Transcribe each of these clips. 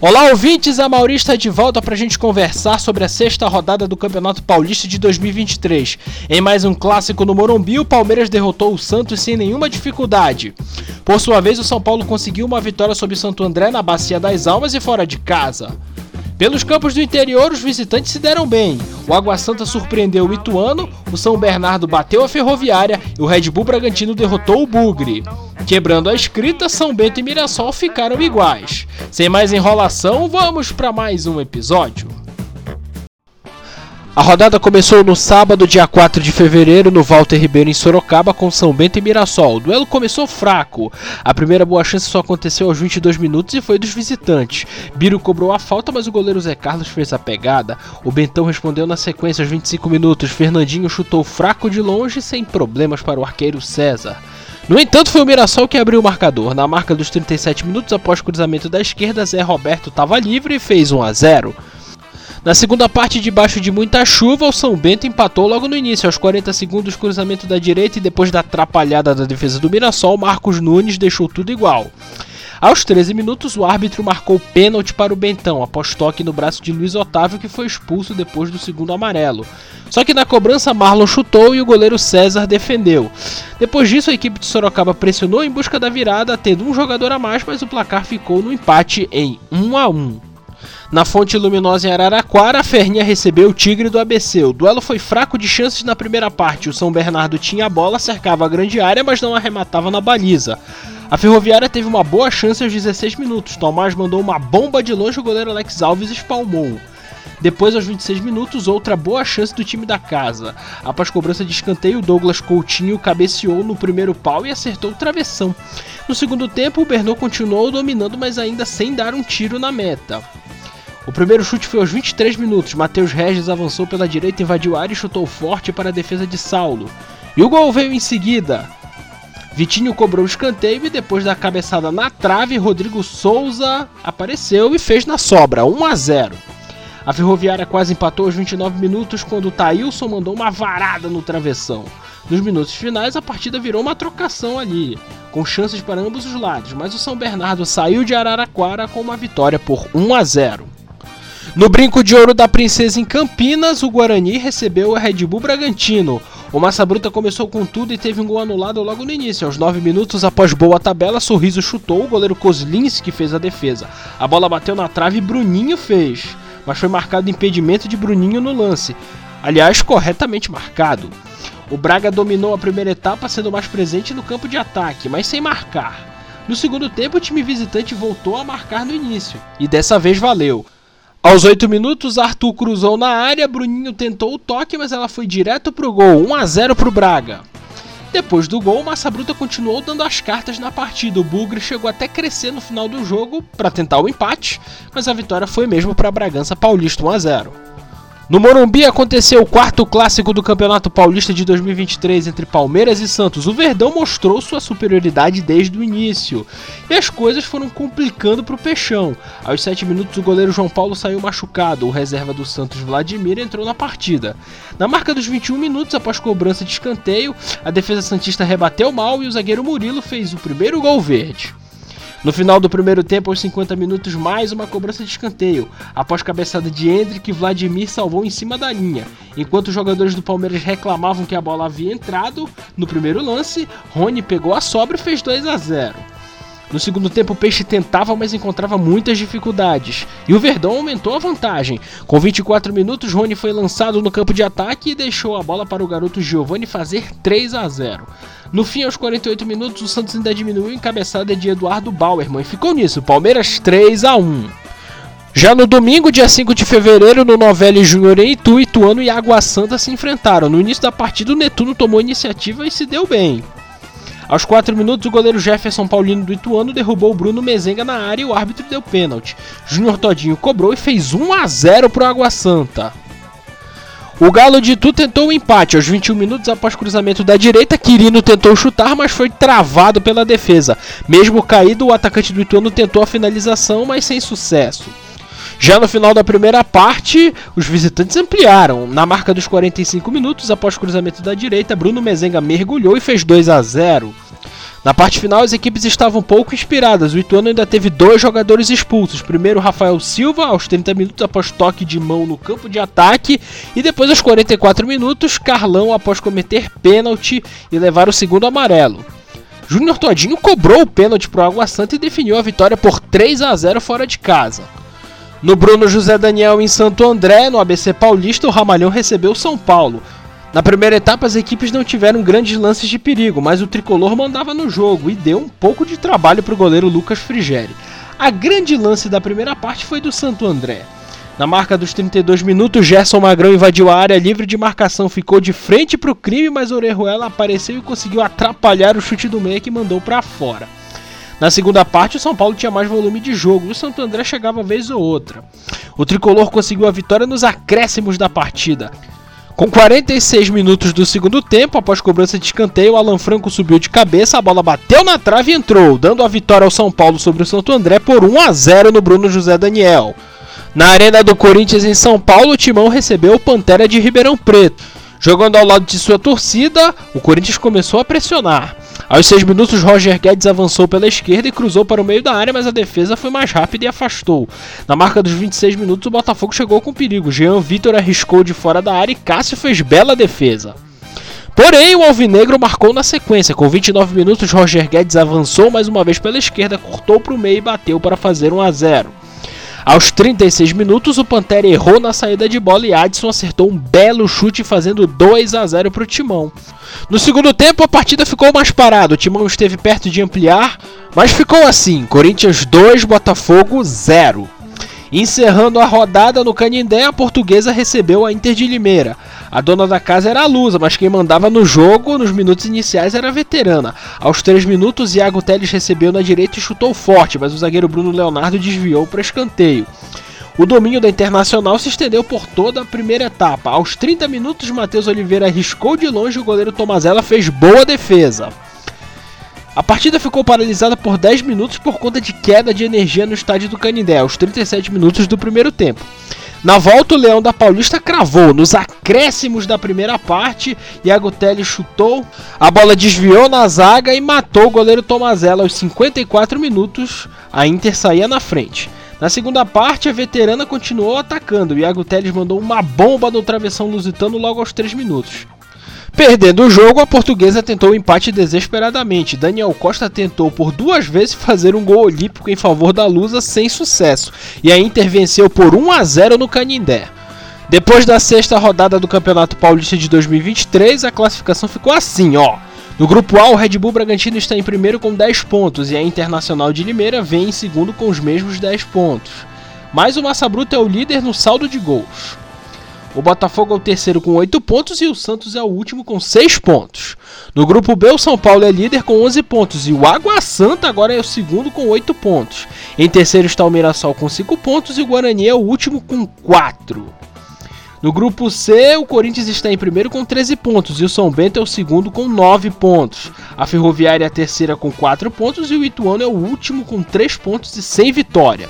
Olá, ouvintes! A Mauri está de volta para a gente conversar sobre a sexta rodada do Campeonato Paulista de 2023. Em mais um clássico no Morumbi, o Palmeiras derrotou o Santos sem nenhuma dificuldade. Por sua vez, o São Paulo conseguiu uma vitória sobre o Santo André na Bacia das Almas e fora de casa. Pelos campos do interior, os visitantes se deram bem. O Água Santa surpreendeu o Ituano, o São Bernardo bateu a Ferroviária e o Red Bull Bragantino derrotou o Bugre. Quebrando a escrita, São Bento e Mirassol ficaram iguais. Sem mais enrolação, vamos para mais um episódio. A rodada começou no sábado, dia 4 de fevereiro, no Walter Ribeiro em Sorocaba, com São Bento e Mirassol. O duelo começou fraco. A primeira boa chance só aconteceu aos 22 minutos e foi dos visitantes. Biro cobrou a falta, mas o goleiro Zé Carlos fez a pegada. O Bentão respondeu na sequência aos 25 minutos. Fernandinho chutou fraco de longe, sem problemas para o arqueiro César. No entanto, foi o Mirassol que abriu o marcador. Na marca dos 37 minutos, após cruzamento da esquerda, Zé Roberto estava livre e fez 1 a 0. Na segunda parte, debaixo de muita chuva, o São Bento empatou logo no início, aos 40 segundos, cruzamento da direita e depois da atrapalhada da defesa do Mirassol, Marcos Nunes deixou tudo igual. Aos 13 minutos, o árbitro marcou pênalti para o Bentão, após toque no braço de Luiz Otávio, que foi expulso depois do segundo amarelo. Só que na cobrança, Marlon chutou e o goleiro César defendeu. Depois disso, a equipe de Sorocaba pressionou em busca da virada, tendo um jogador a mais, mas o placar ficou no empate em 1 a 1. Na Fonte Luminosa em Araraquara, a Ferrinha recebeu o Tigre do ABC. O duelo foi fraco de chances na primeira parte. O São Bernardo tinha a bola, cercava a grande área, mas não arrematava na baliza. A Ferroviária teve uma boa chance aos 16 minutos. Tomás mandou uma bomba de longe, o goleiro Alex Alves espalmou. Depois, aos 26 minutos, outra boa chance do time da casa. Após cobrança de escanteio, Douglas Coutinho cabeceou no primeiro pau e acertou o travessão. No segundo tempo, o Bernot continuou dominando, mas ainda sem dar um tiro na meta. O primeiro chute foi aos 23 minutos. Matheus Regis avançou pela direita, invadiu a área e chutou forte para a defesa de Saulo. E o gol veio em seguida. Vitinho cobrou o escanteio e depois da cabeçada na trave, Rodrigo Souza apareceu e fez na sobra, 1 a 0. A Ferroviária quase empatou aos 29 minutos quando o Thailson mandou uma varada no travessão. Nos minutos finais, a partida virou uma trocação ali, com chances para ambos os lados, mas o São Bernardo saiu de Araraquara com uma vitória por 1 a 0. No brinco de ouro da Princesa em Campinas, o Guarani recebeu o Red Bull Bragantino. O Massa Bruta começou com tudo e teve um gol anulado logo no início. Aos 9 minutos, após boa tabela, Sorriso chutou, o goleiro Kozlinski fez a defesa. A bola bateu na trave e Bruninho fez, mas foi marcado impedimento de Bruninho no lance. Aliás, corretamente marcado. O Braga dominou a primeira etapa, sendo mais presente no campo de ataque, mas sem marcar. No segundo tempo, o time visitante voltou a marcar no início, e dessa vez valeu. Aos 8 minutos, Arthur cruzou na área, Bruninho tentou o toque, mas ela foi direto pro gol, 1 a 0 pro Braga. Depois do gol, Massa Bruta continuou dando as cartas na partida. O Bugre chegou até crescer no final do jogo para tentar o empate, mas a vitória foi mesmo para Bragança Paulista 1 a 0. No Morumbi aconteceu o quarto clássico do Campeonato Paulista de 2023 entre Palmeiras e Santos. O Verdão mostrou sua superioridade desde o início e as coisas foram complicando para o Peixão. Aos 7 minutos, o goleiro João Paulo saiu machucado. O reserva do Santos, Vladimir, entrou na partida. Na marca dos 21 minutos, após cobrança de escanteio, a defesa Santista rebateu mal e o zagueiro Murilo fez o primeiro gol verde. No final do primeiro tempo, aos 50 minutos, mais uma cobrança de escanteio. Após cabeçada de Hendrick, Vladimir salvou em cima da linha. Enquanto os jogadores do Palmeiras reclamavam que a bola havia entrado, no primeiro lance, Rony pegou a sobra e fez 2 a 0. No segundo tempo, o Peixe tentava, mas encontrava muitas dificuldades. E o Verdão aumentou a vantagem. Com 24 minutos, Rony foi lançado no campo de ataque e deixou a bola para o garoto Giovani fazer 3 a 0. No fim, aos 48 minutos, o Santos ainda diminuiu em cabeçada de Eduardo Bauerman e ficou nisso, Palmeiras 3 a 1. Já no domingo, dia 5 de fevereiro, no Novelli Júnior em Itu, Ituano e Água Santa se enfrentaram. No início da partida, o Netuno tomou iniciativa e se deu bem. Aos 4 minutos, o goleiro Jefferson Paulino do Ituano derrubou o Bruno Mezenga na área e o árbitro deu pênalti. Júnior Todinho cobrou e fez 1 a 0 para o Água Santa. O Galo de Itu tentou o um empate aos 21 minutos após cruzamento da direita. Quirino tentou chutar, mas foi travado pela defesa. Mesmo caído, o atacante do Ituano tentou a finalização, mas sem sucesso. Já no final da primeira parte, os visitantes ampliaram. Na marca dos 45 minutos, após cruzamento da direita, Bruno Mezenga mergulhou e fez 2 a 0. Na parte final, as equipes estavam pouco inspiradas. O Ituano ainda teve dois jogadores expulsos. Primeiro, Rafael Silva, aos 30 minutos após toque de mão no campo de ataque. E depois, aos 44 minutos, Carlão após cometer pênalti e levar o segundo amarelo. Júnior Todinho cobrou o pênalti para o Água Santa e definiu a vitória por 3 a 0 fora de casa. No Bruno José Daniel em Santo André, no ABC Paulista, o Ramalhão recebeu o São Paulo. Na primeira etapa, as equipes não tiveram grandes lances de perigo, mas o tricolor mandava no jogo e deu um pouco de trabalho para o goleiro Lucas Frigeri. A grande lance da primeira parte foi do Santo André. Na marca dos 32 minutos, Gerson Magrão invadiu a área livre de marcação, ficou de frente para o crime, mas Orejuela apareceu e conseguiu atrapalhar o chute do meia que mandou para fora. Na segunda parte, o São Paulo tinha mais volume de jogo e o Santo André chegava vez ou outra. O tricolor conseguiu a vitória nos acréscimos da partida. Com 46 minutos do segundo tempo, após cobrança de escanteio, Alan Franco subiu de cabeça, a bola bateu na trave e entrou, dando a vitória ao São Paulo sobre o Santo André por 1 a 0 no Bruno José Daniel. Na Arena do Corinthians em São Paulo, o Timão recebeu o Pantera de Ribeirão Preto. Jogando ao lado de sua torcida, o Corinthians começou a pressionar. Aos 6 minutos, Roger Guedes avançou pela esquerda e cruzou para o meio da área, mas a defesa foi mais rápida e afastou. Na marca dos 26 minutos, o Botafogo chegou com perigo. Jean Vitor arriscou de fora da área e Cássio fez bela defesa. Porém, o Alvinegro marcou na sequência. Com 29 minutos, Roger Guedes avançou mais uma vez pela esquerda, cortou para o meio e bateu para fazer 1 a 0. Aos 36 minutos, o Pantera errou na saída de bola e Adson acertou um belo chute fazendo 2 a 0 para o Timão. No segundo tempo, a partida ficou mais parada. O Timão esteve perto de ampliar, mas ficou assim: Corinthians 2, Botafogo 0. Encerrando a rodada no Canindé, a portuguesa recebeu a Inter de Limeira. A dona da casa era a Lusa, mas quem mandava no jogo nos minutos iniciais era a veterana. Aos 3 minutos, Iago Teles recebeu na direita e chutou forte, mas o zagueiro Bruno Leonardo desviou para escanteio. O domínio da Internacional se estendeu por toda a primeira etapa. Aos 30 minutos, Matheus Oliveira arriscou de longe e o goleiro Tomazella fez boa defesa. A partida ficou paralisada por 10 minutos por conta de queda de energia no estádio do Canindé, aos 37 minutos do primeiro tempo. Na volta, o Leão da Paulista cravou nos acréscimos da primeira parte. Iago Teles chutou, a bola desviou na zaga e matou o goleiro Tomazella aos 54 minutos. A Inter saía na frente. Na segunda parte, a veterana continuou atacando. Iago Teles mandou uma bomba no travessão lusitano logo aos 3 minutos. Perdendo o jogo, a portuguesa tentou o empate desesperadamente. Daniel Costa tentou por duas vezes fazer um gol olímpico em favor da Lusa sem sucesso, e a Inter venceu por 1 a 0 no Canindé. Depois da sexta rodada do Campeonato Paulista de 2023, a classificação ficou assim, ó. No grupo A, o Red Bull Bragantino está em primeiro com 10 pontos e a Internacional de Limeira vem em segundo com os mesmos 10 pontos. Mas o Massa Bruta é o líder no saldo de gols. O Botafogo é o terceiro com 8 pontos e o Santos é o último com 6 pontos. No grupo B, o São Paulo é líder com 11 pontos e o Água Santa agora é o segundo com 8 pontos. Em terceiro está o Mirassol com 5 pontos e o Guarani é o último com 4. No grupo C, o Corinthians está em primeiro com 13 pontos e o São Bento é o segundo com 9 pontos. A Ferroviária é a terceira com 4 pontos e o Ituano é o último com 3 pontos e sem vitória.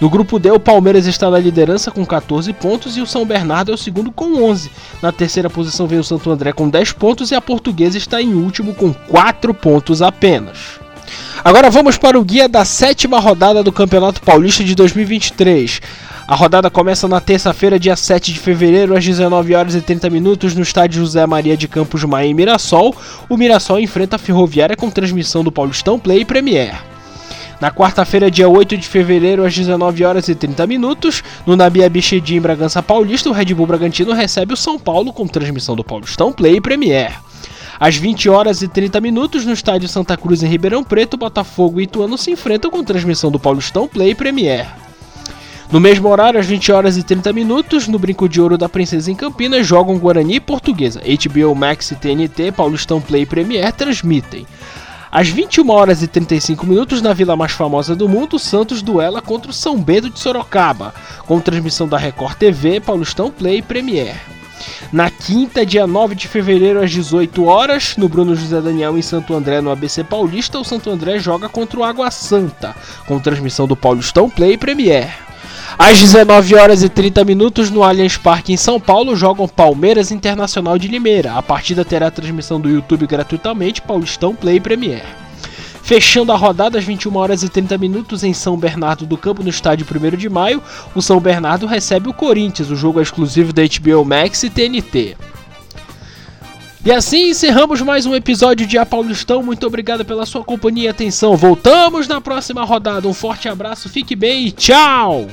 No grupo D, o Palmeiras está na liderança com 14 pontos e o São Bernardo é o segundo com 11. Na terceira posição vem o Santo André com 10 pontos e a Portuguesa está em último com 4 pontos apenas. Agora vamos para o guia da sétima rodada do Campeonato Paulista de 2023. A rodada começa na terça-feira, dia 7 de fevereiro, às 19 horas e 30 minutos, no estádio José Maria de Campos Maia em Mirassol. O Mirassol enfrenta a Ferroviária com transmissão do Paulistão Play e Premier. Na quarta-feira, dia 8 de fevereiro, às 19 horas e 30 minutos, no Nabia Bichedi em Bragança Paulista, o Red Bull Bragantino recebe o São Paulo com transmissão do Paulistão Play e Premier. Às 20 horas e 30 minutos, no estádio Santa Cruz em Ribeirão Preto, Botafogo e Ituano se enfrentam com transmissão do Paulistão Play e Premier. No mesmo horário, às 20 horas e 30 minutos, no Brinco de Ouro da Princesa em Campinas, jogam Guarani e Portuguesa. HBO Max e TNT, Paulistão Play e Premier transmitem. Às 21 horas e 35 minutos, na vila mais famosa do mundo, o Santos duela contra o São Bento de Sorocaba, com transmissão da Record TV, Paulistão Play e Premier. Na quinta, dia 9 de fevereiro, às 18 horas, no Bruno José Daniel em Santo André, no ABC Paulista, o Santo André joga contra o Água Santa, com transmissão do Paulistão Play e Premier. Às 19 horas e 30 minutos no Allianz Parque em São Paulo jogam Palmeiras Internacional de Limeira. A partida terá transmissão do YouTube gratuitamente, Paulistão Play Premier. Fechando a rodada às 21 horas e 30 minutos em São Bernardo do Campo, no estádio 1 de maio, o São Bernardo recebe o Corinthians, o jogo é exclusivo da HBO Max e TNT. E assim encerramos mais um episódio de A Paulistão. Muito obrigado pela sua companhia e atenção. Voltamos na próxima rodada. Um forte abraço, fique bem e tchau!